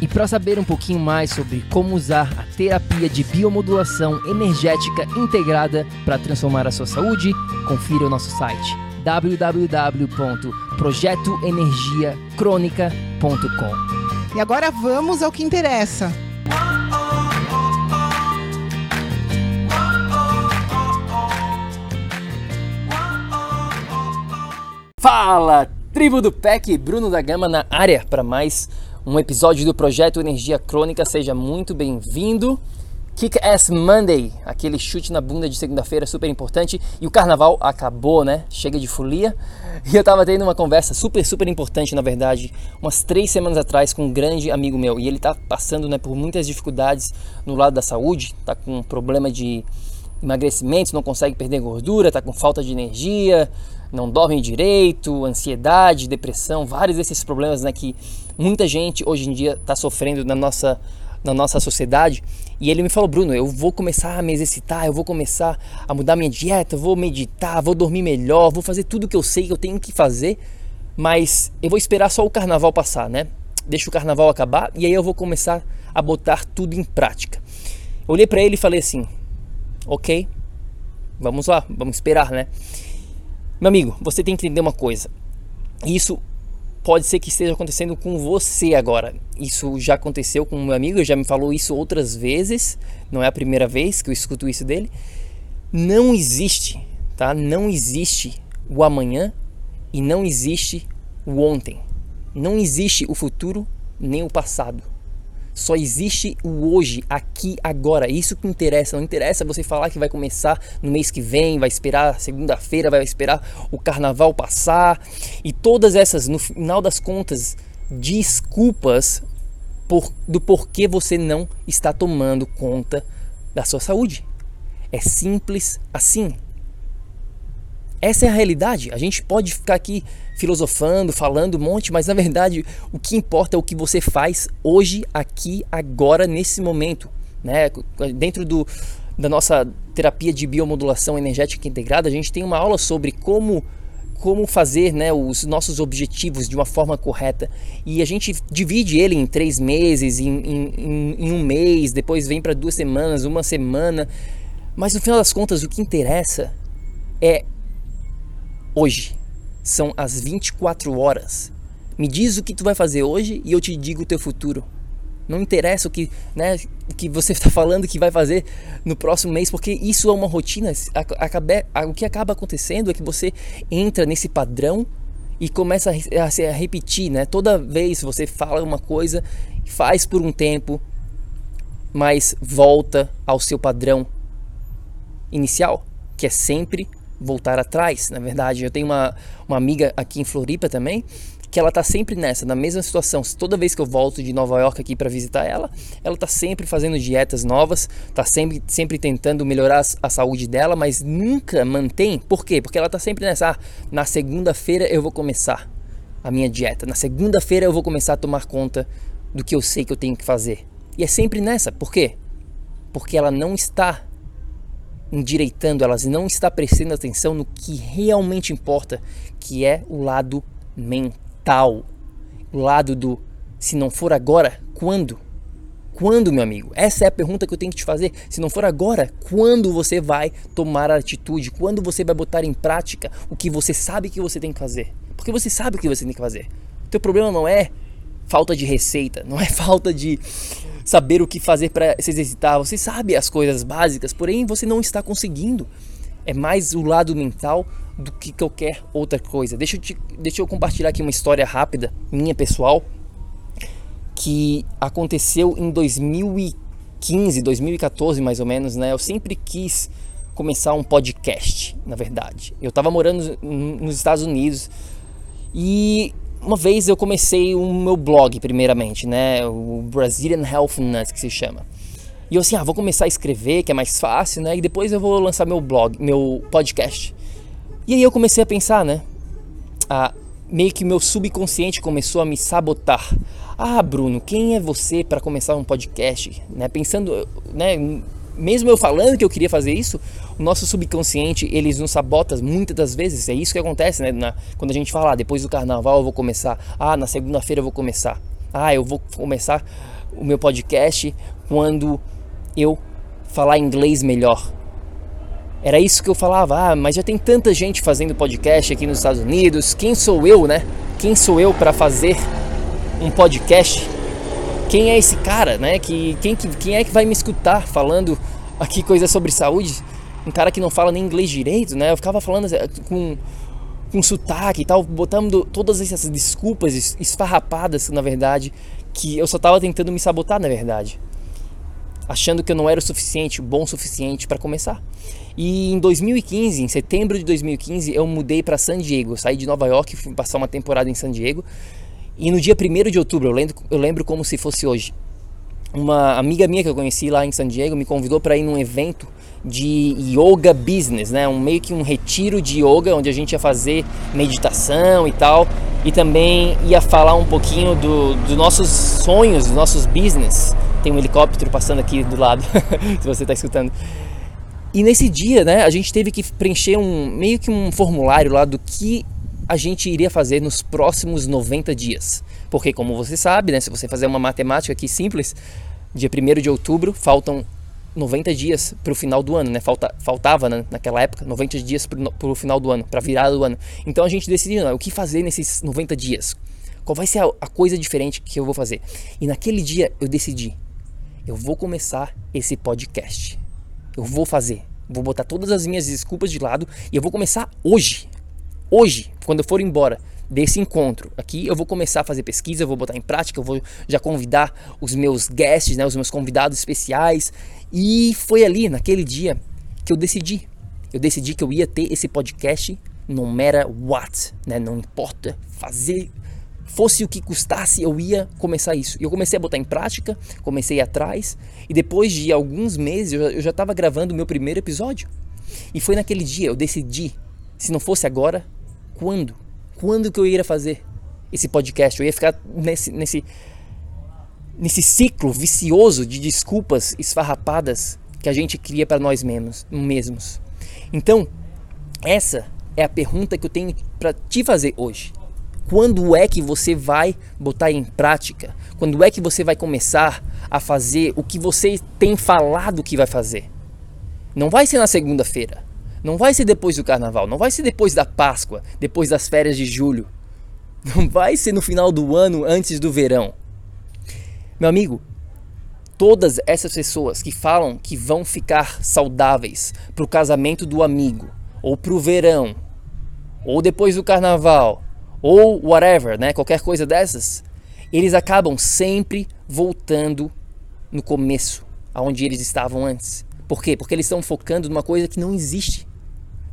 E para saber um pouquinho mais sobre como usar a terapia de biomodulação energética integrada para transformar a sua saúde, confira o nosso site www.projetoenergiacronica.com. E agora vamos ao que interessa. Fala, tribo do PEC, Bruno da Gama na área para mais um episódio do projeto Energia Crônica. Seja muito bem-vindo. Kick Ass Monday, aquele chute na bunda de segunda-feira super importante. E o carnaval acabou, né? Chega de folia. E eu tava tendo uma conversa super, super importante, na verdade, umas três semanas atrás com um grande amigo meu. E ele tá passando né, por muitas dificuldades no lado da saúde, tá com um problema de emagrecimento, não consegue perder gordura, tá com falta de energia, não dorme direito, ansiedade, depressão, vários desses problemas né, que muita gente hoje em dia está sofrendo na nossa, na nossa sociedade. E ele me falou, Bruno, eu vou começar a me exercitar, eu vou começar a mudar minha dieta, vou meditar, vou dormir melhor, vou fazer tudo que eu sei que eu tenho que fazer, mas eu vou esperar só o carnaval passar, né? Deixa o carnaval acabar e aí eu vou começar a botar tudo em prática. Eu olhei para ele e falei assim: ok, vamos lá, vamos esperar, né? Meu amigo, você tem que entender uma coisa. Isso pode ser que esteja acontecendo com você agora. Isso já aconteceu com meu amigo, já me falou isso outras vezes. Não é a primeira vez que eu escuto isso dele. Não existe, tá? Não existe o amanhã e não existe o ontem. Não existe o futuro nem o passado. Só existe o hoje, aqui, agora. Isso que interessa. Não interessa você falar que vai começar no mês que vem, vai esperar segunda-feira, vai esperar o carnaval passar. E todas essas, no final das contas, desculpas por, do porquê você não está tomando conta da sua saúde. É simples assim. Essa é a realidade. A gente pode ficar aqui filosofando, falando um monte, mas na verdade o que importa é o que você faz hoje, aqui, agora, nesse momento. Né? Dentro do, da nossa terapia de biomodulação energética integrada, a gente tem uma aula sobre como como fazer né, os nossos objetivos de uma forma correta. E a gente divide ele em três meses, em, em, em um mês, depois vem para duas semanas, uma semana. Mas no final das contas, o que interessa é hoje. São as 24 horas. Me diz o que tu vai fazer hoje e eu te digo o teu futuro. Não interessa o que, né, o que você está falando que vai fazer no próximo mês, porque isso é uma rotina. o que acaba acontecendo é que você entra nesse padrão e começa a, a repetir, né? Toda vez você fala uma coisa, faz por um tempo, mas volta ao seu padrão inicial, que é sempre voltar atrás. Na verdade, eu tenho uma, uma amiga aqui em Floripa também que ela tá sempre nessa, na mesma situação. Toda vez que eu volto de Nova York aqui para visitar ela, ela tá sempre fazendo dietas novas, tá sempre, sempre tentando melhorar a saúde dela, mas nunca mantém. Por quê? Porque ela tá sempre nessa, ah, na segunda-feira eu vou começar a minha dieta. Na segunda-feira eu vou começar a tomar conta do que eu sei que eu tenho que fazer. E é sempre nessa. Por quê? Porque ela não está endireitando elas não está prestando atenção no que realmente importa, que é o lado mental. O lado do se não for agora, quando? Quando, meu amigo? Essa é a pergunta que eu tenho que te fazer. Se não for agora, quando você vai tomar a atitude? Quando você vai botar em prática o que você sabe que você tem que fazer? Porque você sabe o que você tem que fazer. O teu problema não é falta de receita, não é falta de saber o que fazer para se exercitar. Você sabe as coisas básicas, porém você não está conseguindo. É mais o lado mental do que qualquer outra coisa. Deixa eu, te, deixa eu compartilhar aqui uma história rápida, minha pessoal, que aconteceu em 2015, 2014 mais ou menos, né? Eu sempre quis começar um podcast, na verdade. Eu estava morando nos Estados Unidos e uma vez eu comecei o meu blog primeiramente, né? O Brazilian Health Nuts que se chama. E eu assim, ah, vou começar a escrever, que é mais fácil, né? E depois eu vou lançar meu blog, meu podcast. E aí eu comecei a pensar, né? Ah, meio que meu subconsciente começou a me sabotar. Ah, Bruno, quem é você para começar um podcast? Né? Pensando, né? Mesmo eu falando que eu queria fazer isso, o nosso subconsciente ele nos sabota muitas das vezes. É isso que acontece, né? Na, quando a gente fala, ah, depois do carnaval eu vou começar. Ah, na segunda-feira eu vou começar. Ah, eu vou começar o meu podcast quando eu falar inglês melhor. Era isso que eu falava, ah, mas já tem tanta gente fazendo podcast aqui nos Estados Unidos, quem sou eu, né? Quem sou eu para fazer um podcast? Quem é esse cara, né? Que, quem, quem é que vai me escutar falando aqui coisas sobre saúde? Um cara que não fala nem inglês direito, né? Eu ficava falando assim, com, com sotaque e tal, botando todas essas desculpas esfarrapadas, na verdade, que eu só tava tentando me sabotar, na verdade achando que eu não era o suficiente, bom o suficiente para começar. E em 2015, em setembro de 2015, eu mudei para San Diego. Eu saí de Nova York, fui passar uma temporada em San Diego. E no dia 1 de outubro, eu lembro, eu lembro como se fosse hoje, uma amiga minha que eu conheci lá em San Diego me convidou para ir num evento de yoga business, né? Um meio que um retiro de yoga onde a gente ia fazer meditação e tal, e também ia falar um pouquinho dos do nossos sonhos, dos nossos business tem um helicóptero passando aqui do lado, se você está escutando. E nesse dia, né, a gente teve que preencher um meio que um formulário lá do que a gente iria fazer nos próximos 90 dias. Porque como você sabe, né, se você fazer uma matemática aqui simples, dia 1 de outubro faltam 90 dias para o final do ano, né? Falta, faltava né, naquela época 90 dias para o final do ano, para virada do ano. Então a gente decidiu né, o que fazer nesses 90 dias. Qual vai ser a, a coisa diferente que eu vou fazer? E naquele dia eu decidi eu vou começar esse podcast. Eu vou fazer. Vou botar todas as minhas desculpas de lado e eu vou começar hoje. Hoje, quando eu for embora desse encontro aqui, eu vou começar a fazer pesquisa, eu vou botar em prática, eu vou já convidar os meus guests, né, os meus convidados especiais. E foi ali, naquele dia, que eu decidi. Eu decidi que eu ia ter esse podcast no matter what, né? Não importa fazer fosse o que custasse, eu ia começar isso. E eu comecei a botar em prática, comecei atrás, e depois de alguns meses eu já estava gravando o meu primeiro episódio. E foi naquele dia, eu decidi, se não fosse agora, quando? Quando que eu ia fazer esse podcast? Eu ia ficar nesse, nesse, nesse ciclo vicioso de desculpas esfarrapadas que a gente cria para nós mesmos, mesmos. Então, essa é a pergunta que eu tenho para te fazer hoje. Quando é que você vai botar em prática? Quando é que você vai começar a fazer o que você tem falado que vai fazer? Não vai ser na segunda-feira. Não vai ser depois do carnaval. Não vai ser depois da Páscoa, depois das férias de julho. Não vai ser no final do ano, antes do verão. Meu amigo, todas essas pessoas que falam que vão ficar saudáveis para o casamento do amigo, ou para o verão, ou depois do carnaval, ou whatever, né? Qualquer coisa dessas, eles acabam sempre voltando no começo, aonde eles estavam antes. Por quê? Porque eles estão focando numa coisa que não existe.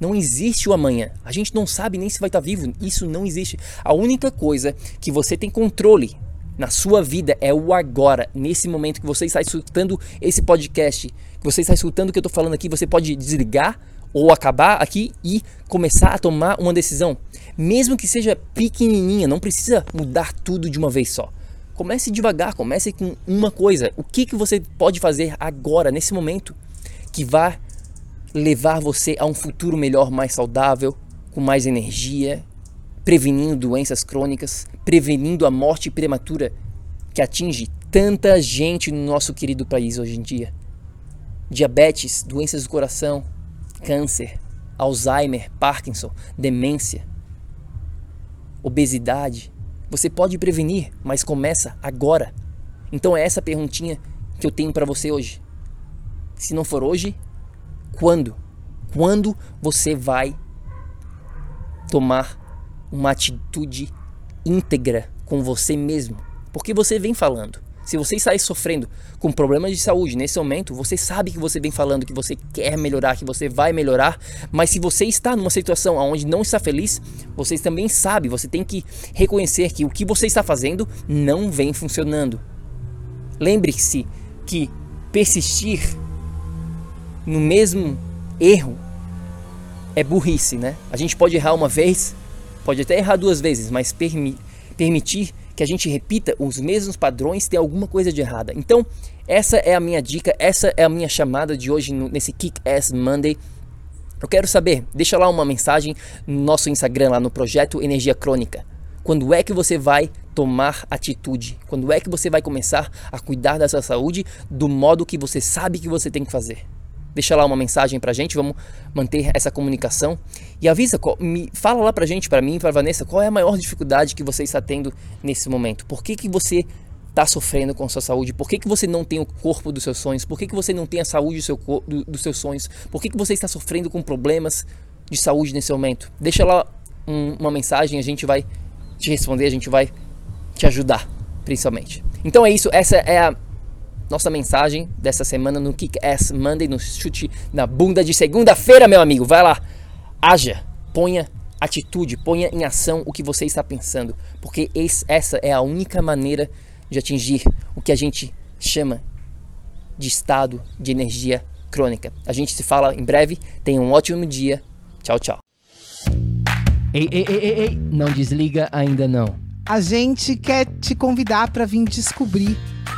Não existe o amanhã. A gente não sabe nem se vai estar vivo. Isso não existe. A única coisa que você tem controle na sua vida é o agora. Nesse momento que você está escutando esse podcast, que você está escutando o que eu estou falando aqui, você pode desligar ou acabar aqui e começar a tomar uma decisão, mesmo que seja pequenininha, não precisa mudar tudo de uma vez só. Comece devagar, comece com uma coisa. O que, que você pode fazer agora, nesse momento, que vai levar você a um futuro melhor, mais saudável, com mais energia, prevenindo doenças crônicas, prevenindo a morte prematura que atinge tanta gente no nosso querido país hoje em dia. Diabetes, doenças do coração, câncer, Alzheimer, Parkinson, demência, obesidade. Você pode prevenir, mas começa agora. Então é essa perguntinha que eu tenho para você hoje. Se não for hoje, quando? Quando você vai tomar uma atitude íntegra com você mesmo? Porque você vem falando. Se você está sofrendo com problemas de saúde nesse momento, você sabe que você vem falando que você quer melhorar, que você vai melhorar, mas se você está numa situação onde não está feliz, você também sabe, você tem que reconhecer que o que você está fazendo não vem funcionando. Lembre-se que persistir no mesmo erro é burrice, né? A gente pode errar uma vez, pode até errar duas vezes, mas permi permitir que a gente repita os mesmos padrões, tem alguma coisa de errada. Então, essa é a minha dica, essa é a minha chamada de hoje nesse Kick Ass Monday. Eu quero saber, deixa lá uma mensagem no nosso Instagram, lá no Projeto Energia Crônica. Quando é que você vai tomar atitude? Quando é que você vai começar a cuidar da sua saúde do modo que você sabe que você tem que fazer? Deixa lá uma mensagem pra gente, vamos manter essa comunicação. E avisa, me fala lá pra gente, pra mim, pra Vanessa, qual é a maior dificuldade que você está tendo nesse momento? Por que, que você está sofrendo com a sua saúde? Por que, que você não tem o corpo dos seus sonhos? Por que, que você não tem a saúde do seu, do, dos seus sonhos? Por que, que você está sofrendo com problemas de saúde nesse momento? Deixa lá um, uma mensagem, a gente vai te responder, a gente vai te ajudar, principalmente. Então é isso, essa é a nossa mensagem dessa semana no Kick Ass Monday, no chute na bunda de segunda-feira, meu amigo. Vai lá, haja, ponha atitude, ponha em ação o que você está pensando, porque esse, essa é a única maneira de atingir o que a gente chama de estado de energia crônica. A gente se fala em breve. Tenha um ótimo dia. Tchau, tchau. Ei, ei, ei, ei, ei, não desliga ainda não. A gente quer te convidar para vir descobrir